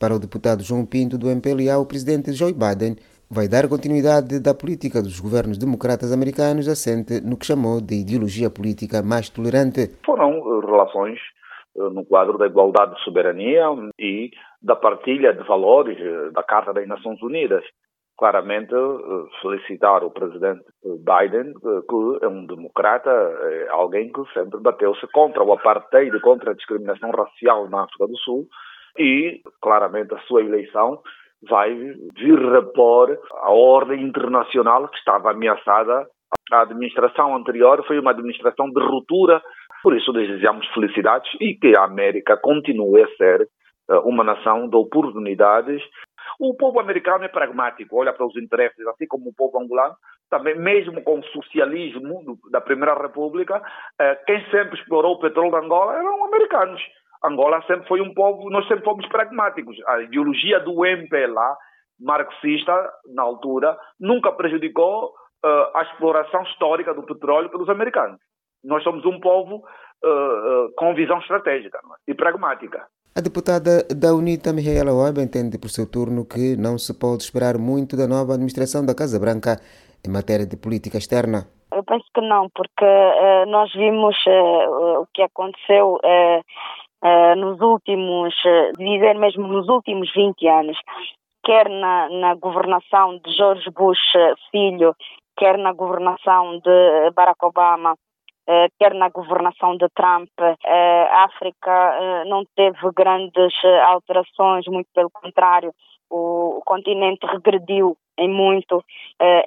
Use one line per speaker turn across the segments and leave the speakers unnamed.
Para o deputado João Pinto do MPLA, o presidente Joe Biden vai dar continuidade da política dos governos democratas americanos assente no que chamou de ideologia política mais tolerante.
Foram eh, relações eh, no quadro da igualdade de soberania e da partilha de valores eh, da Carta das Nações Unidas. Claramente, felicitar o presidente Biden, que é um democrata, alguém que sempre bateu-se contra o apartheid, contra a discriminação racial na África do Sul, e claramente a sua eleição vai vir repor a ordem internacional que estava ameaçada. A administração anterior foi uma administração de ruptura, por isso desejamos felicidades e que a América continue a ser eh, uma nação de oportunidades. O povo americano é pragmático, olha para os interesses, assim como o povo angolano, também mesmo com o socialismo da Primeira República, eh, quem sempre explorou o petróleo da Angola eram americanos. Angola sempre foi um povo, nós sempre fomos pragmáticos. A ideologia do MPLA, marxista, na altura, nunca prejudicou uh, a exploração histórica do petróleo pelos americanos. Nós somos um povo uh, uh, com visão estratégica é? e pragmática.
A deputada da UNITA, Mihaela Web, entende por seu turno que não se pode esperar muito da nova administração da Casa Branca em matéria de política externa.
Eu penso que não, porque uh, nós vimos uh, o que aconteceu uh, uh, nos últimos, uh, dizer mesmo nos últimos 20 anos, quer na, na governação de George Bush uh, filho, quer na governação de Barack Obama, quer na governação de Trump, a África não teve grandes alterações, muito pelo contrário, o continente regrediu em muito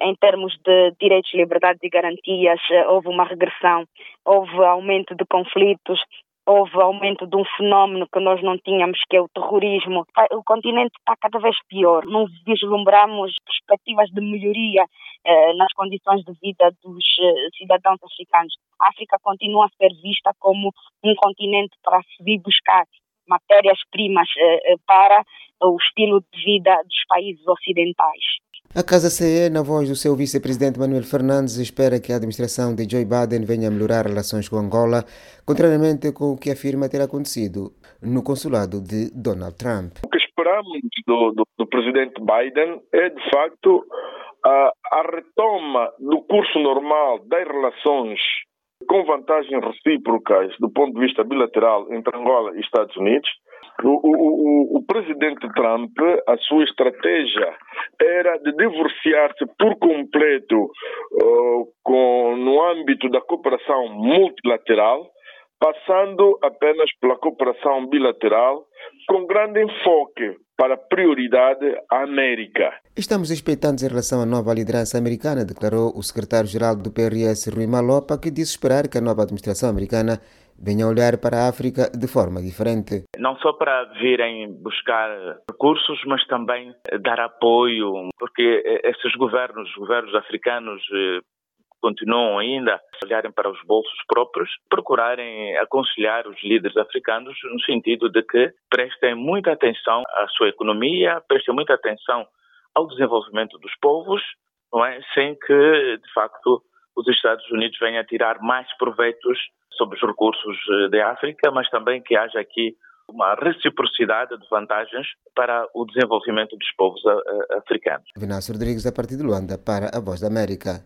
em termos de direitos, liberdades e garantias. houve uma regressão, houve aumento de conflitos, houve aumento de um fenómeno que nós não tínhamos, que é o terrorismo. O continente está cada vez pior. Não vislumbramos perspectivas de melhoria eh, nas condições de vida dos eh, cidadãos africanos. A África continua a ser vista como um continente para se vir buscar matérias-primas eh, eh para o estilo de vida dos países ocidentais.
A Casa CE, na voz do seu vice-presidente Manuel Fernandes, espera que a administração de Joe Biden venha melhorar relações com Angola, contrariamente com o que afirma ter acontecido no consulado de Donald Trump.
O que esperamos do, do, do presidente Biden é, de facto, a, a retoma do curso normal das relações com vantagens recíprocas do ponto de vista bilateral entre Angola e Estados Unidos, o, o, o, presidente Trump, a sua estratégia era de divorciar-se por completo uh, com, no âmbito da cooperação multilateral, passando apenas pela cooperação bilateral, com grande enfoque para prioridade à América.
Estamos expectantes em relação à nova liderança americana, declarou o secretário-geral do PRS, Rui Malopa, que disse esperar que a nova administração americana venha olhar para a África de forma diferente.
Não só para virem buscar recursos, mas também dar apoio, porque esses governos, governos africanos, eh, continuam ainda a olharem para os bolsos próprios, procurarem aconselhar os líderes africanos no sentido de que prestem muita atenção à sua economia, prestem muita atenção ao desenvolvimento dos povos, não é? sem que, de facto, os Estados Unidos venham a tirar mais proveitos sobre os recursos eh, da África, mas também que haja aqui uma reciprocidade de vantagens para o desenvolvimento dos povos eh, eh, africanos.
Vinácio Rodrigues, a partir de Luanda, para a Voz da América.